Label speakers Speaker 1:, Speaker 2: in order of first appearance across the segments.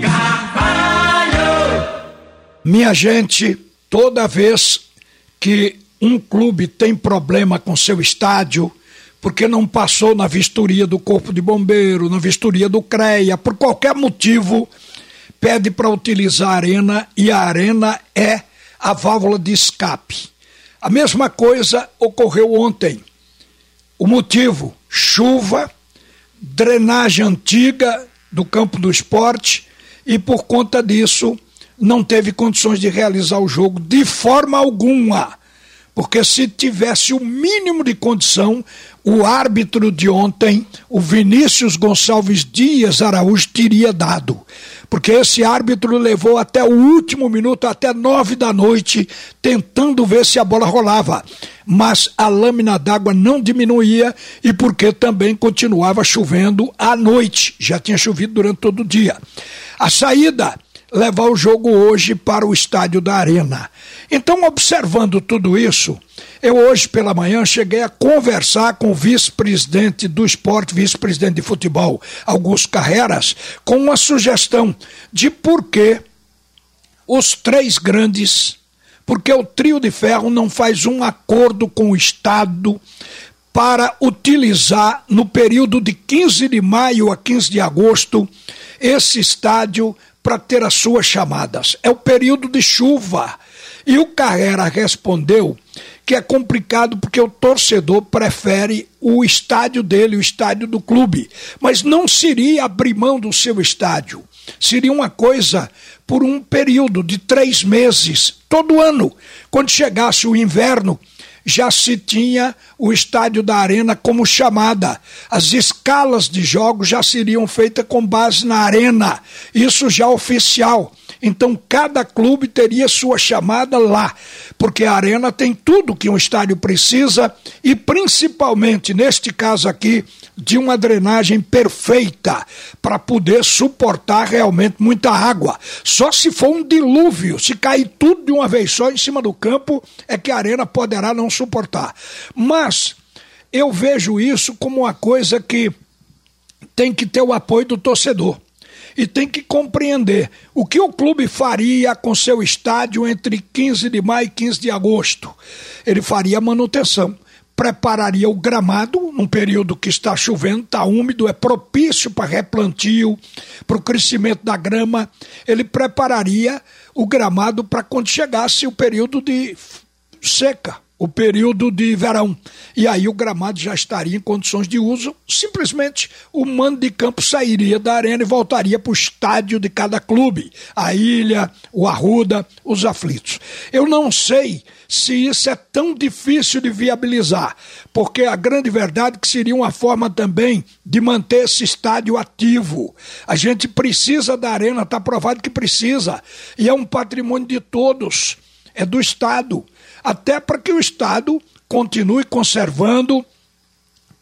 Speaker 1: Carvalho.
Speaker 2: Minha gente, toda vez que um clube tem problema com seu estádio, porque não passou na vistoria do Corpo de Bombeiro, na vistoria do CREA, por qualquer motivo, pede para utilizar a arena e a arena é a válvula de escape. A mesma coisa ocorreu ontem. O motivo: chuva, drenagem antiga do campo do esporte e por conta disso não teve condições de realizar o jogo de forma alguma. Porque se tivesse o mínimo de condição, o árbitro de ontem, o Vinícius Gonçalves Dias Araújo, teria dado. Porque esse árbitro levou até o último minuto, até nove da noite, tentando ver se a bola rolava. Mas a lâmina d'água não diminuía e porque também continuava chovendo à noite. Já tinha chovido durante todo o dia. A saída levar o jogo hoje para o estádio da Arena. Então, observando tudo isso, eu hoje pela manhã cheguei a conversar com o vice-presidente do esporte, vice-presidente de futebol, Augusto Carreras, com uma sugestão de por que os três grandes, porque o trio de ferro não faz um acordo com o Estado para utilizar no período de 15 de maio a 15 de agosto esse estádio para ter as suas chamadas. É o período de chuva. E o Carrera respondeu que é complicado porque o torcedor prefere o estádio dele, o estádio do clube. Mas não seria abrir mão do seu estádio. Seria uma coisa por um período de três meses, todo ano. Quando chegasse o inverno, já se tinha o estádio da Arena como chamada. As escalas de jogos já seriam feitas com base na Arena, isso já oficial. Então cada clube teria sua chamada lá, porque a Arena tem tudo que um estádio precisa e principalmente neste caso aqui de uma drenagem perfeita para poder suportar realmente muita água. Só se for um dilúvio, se cair tudo de uma vez só em cima do campo, é que a Arena poderá não suportar. Mas eu vejo isso como uma coisa que tem que ter o apoio do torcedor e tem que compreender o que o clube faria com seu estádio entre 15 de maio e 15 de agosto. Ele faria manutenção, prepararia o gramado num período que está chovendo, está úmido, é propício para replantio, para o crescimento da grama. Ele prepararia o gramado para quando chegasse o período de seca o período de verão. E aí o gramado já estaria em condições de uso, simplesmente o mando de campo sairia da arena e voltaria para o estádio de cada clube, a Ilha, o Arruda, os aflitos. Eu não sei se isso é tão difícil de viabilizar, porque a grande verdade é que seria uma forma também de manter esse estádio ativo. A gente precisa da arena, está provado que precisa, e é um patrimônio de todos, é do Estado até para que o Estado continue conservando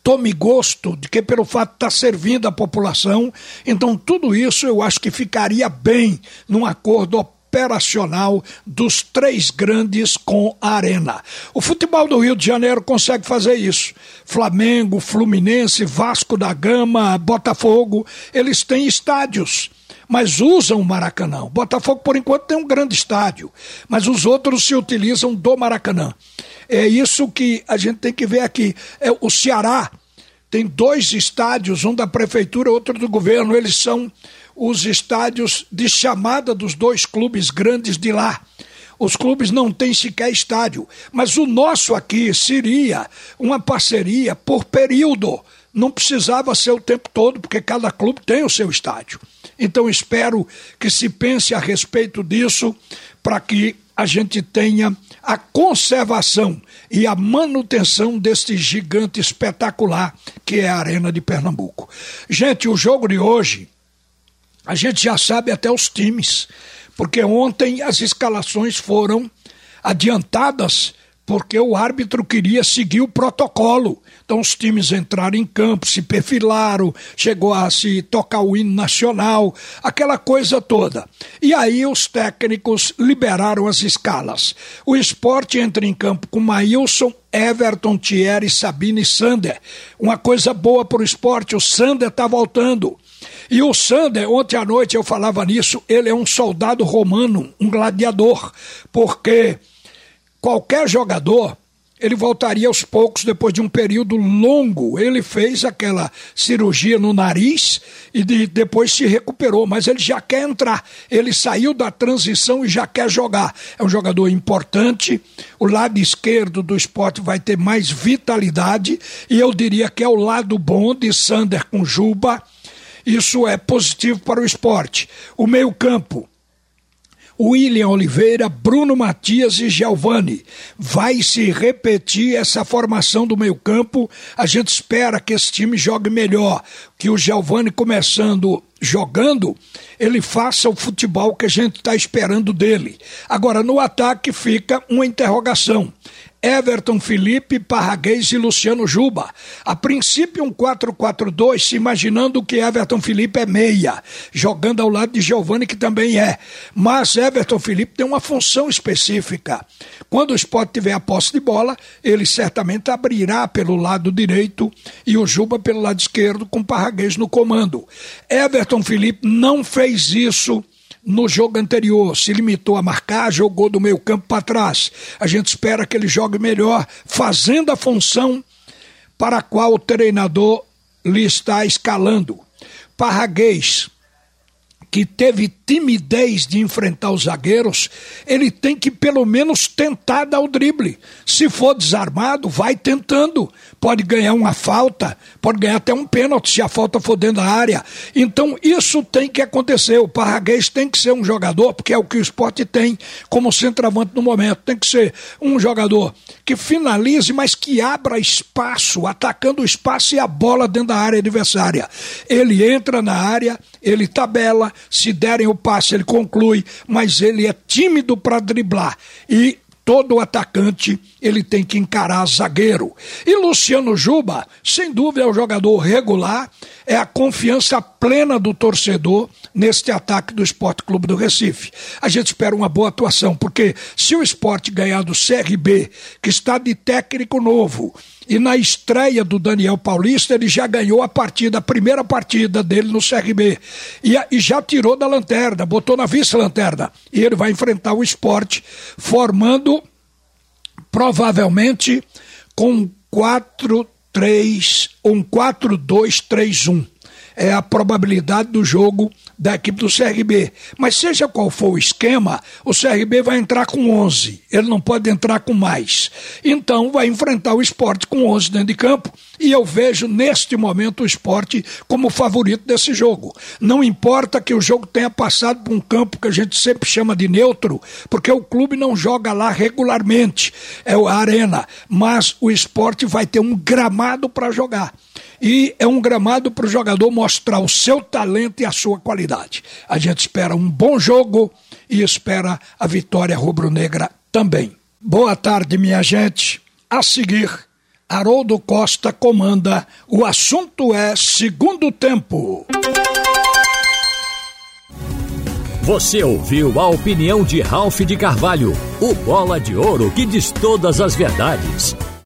Speaker 2: tome gosto de que pelo fato estar servindo a população, então tudo isso eu acho que ficaria bem num acordo operacional dos três grandes com a Arena. O futebol do Rio de Janeiro consegue fazer isso. Flamengo, Fluminense, Vasco da Gama, Botafogo, eles têm estádios mas usam o Maracanã. Botafogo, por enquanto, tem um grande estádio, mas os outros se utilizam do Maracanã. É isso que a gente tem que ver aqui. É, o Ceará tem dois estádios, um da prefeitura, outro do governo. Eles são os estádios de chamada dos dois clubes grandes de lá. Os clubes não têm sequer estádio, mas o nosso aqui seria uma parceria por período. Não precisava ser o tempo todo, porque cada clube tem o seu estádio. Então espero que se pense a respeito disso para que a gente tenha a conservação e a manutenção deste gigante espetacular que é a Arena de Pernambuco. Gente, o jogo de hoje, a gente já sabe até os times, porque ontem as escalações foram adiantadas porque o árbitro queria seguir o protocolo. Então os times entraram em campo, se perfilaram, chegou a se tocar o hino nacional, aquela coisa toda. E aí os técnicos liberaram as escalas. O esporte entra em campo com Maílson, Everton, Thierry, Sabine e Sander. Uma coisa boa para o esporte, o Sander está voltando. E o Sander, ontem à noite eu falava nisso, ele é um soldado romano, um gladiador, porque qualquer jogador ele voltaria aos poucos depois de um período longo. Ele fez aquela cirurgia no nariz e de, depois se recuperou, mas ele já quer entrar. Ele saiu da transição e já quer jogar. É um jogador importante. O lado esquerdo do esporte vai ter mais vitalidade e eu diria que é o lado bom de Sander com Juba. Isso é positivo para o esporte. O meio-campo William Oliveira, Bruno Matias e Giovani. Vai se repetir essa formação do meio-campo. A gente espera que esse time jogue melhor, que o Giovani começando jogando, ele faça o futebol que a gente está esperando dele. Agora, no ataque fica uma interrogação. Everton Felipe, Parraguês e Luciano Juba. A princípio, um 4-4-2, se imaginando que Everton Felipe é meia, jogando ao lado de Giovani, que também é. Mas Everton Felipe tem uma função específica. Quando o Sport tiver a posse de bola, ele certamente abrirá pelo lado direito e o Juba pelo lado esquerdo, com Parraguês no comando. Everton Felipe não fez isso no jogo anterior se limitou a marcar, jogou do meio campo para trás. A gente espera que ele jogue melhor, fazendo a função para a qual o treinador lhe está escalando. Parraguês, que teve timidez de enfrentar os zagueiros, ele tem que pelo menos tentar dar o drible. Se for desarmado, vai tentando. Pode ganhar uma falta, pode ganhar até um pênalti se a falta for dentro da área. Então isso tem que acontecer. O Parraguês tem que ser um jogador, porque é o que o esporte tem como centroavante no momento. Tem que ser um jogador que finalize, mas que abra espaço, atacando o espaço e a bola dentro da área adversária. Ele entra na área, ele tabela, se derem o passe, ele conclui, mas ele é tímido para driblar. E todo atacante ele tem que encarar zagueiro. E Luciano Juba, sem dúvida, é um jogador regular, é a confiança plena do torcedor neste ataque do Esporte Clube do Recife. A gente espera uma boa atuação, porque se o esporte ganhar do CRB, que está de técnico novo, e na estreia do Daniel Paulista, ele já ganhou a partida, a primeira partida dele no CRB. E, e já tirou da lanterna, botou na vice-lanterna. E ele vai enfrentar o esporte, formando provavelmente com 4-3, um 4-2-3-1 é a probabilidade do jogo da equipe do CRB. Mas seja qual for o esquema, o CRB vai entrar com 11. Ele não pode entrar com mais. Então vai enfrentar o esporte com 11 dentro de campo. E eu vejo neste momento o esporte como favorito desse jogo. Não importa que o jogo tenha passado por um campo que a gente sempre chama de neutro, porque o clube não joga lá regularmente. É a arena. Mas o esporte vai ter um gramado para jogar e é um gramado para o jogador mostrar o seu talento e a sua qualidade. A gente espera um bom jogo e espera a vitória rubro-negra também. Boa tarde, minha gente. A seguir, Haroldo Costa comanda. O assunto é segundo tempo.
Speaker 3: Você ouviu a opinião de Ralph de Carvalho, o bola de ouro que diz todas as verdades.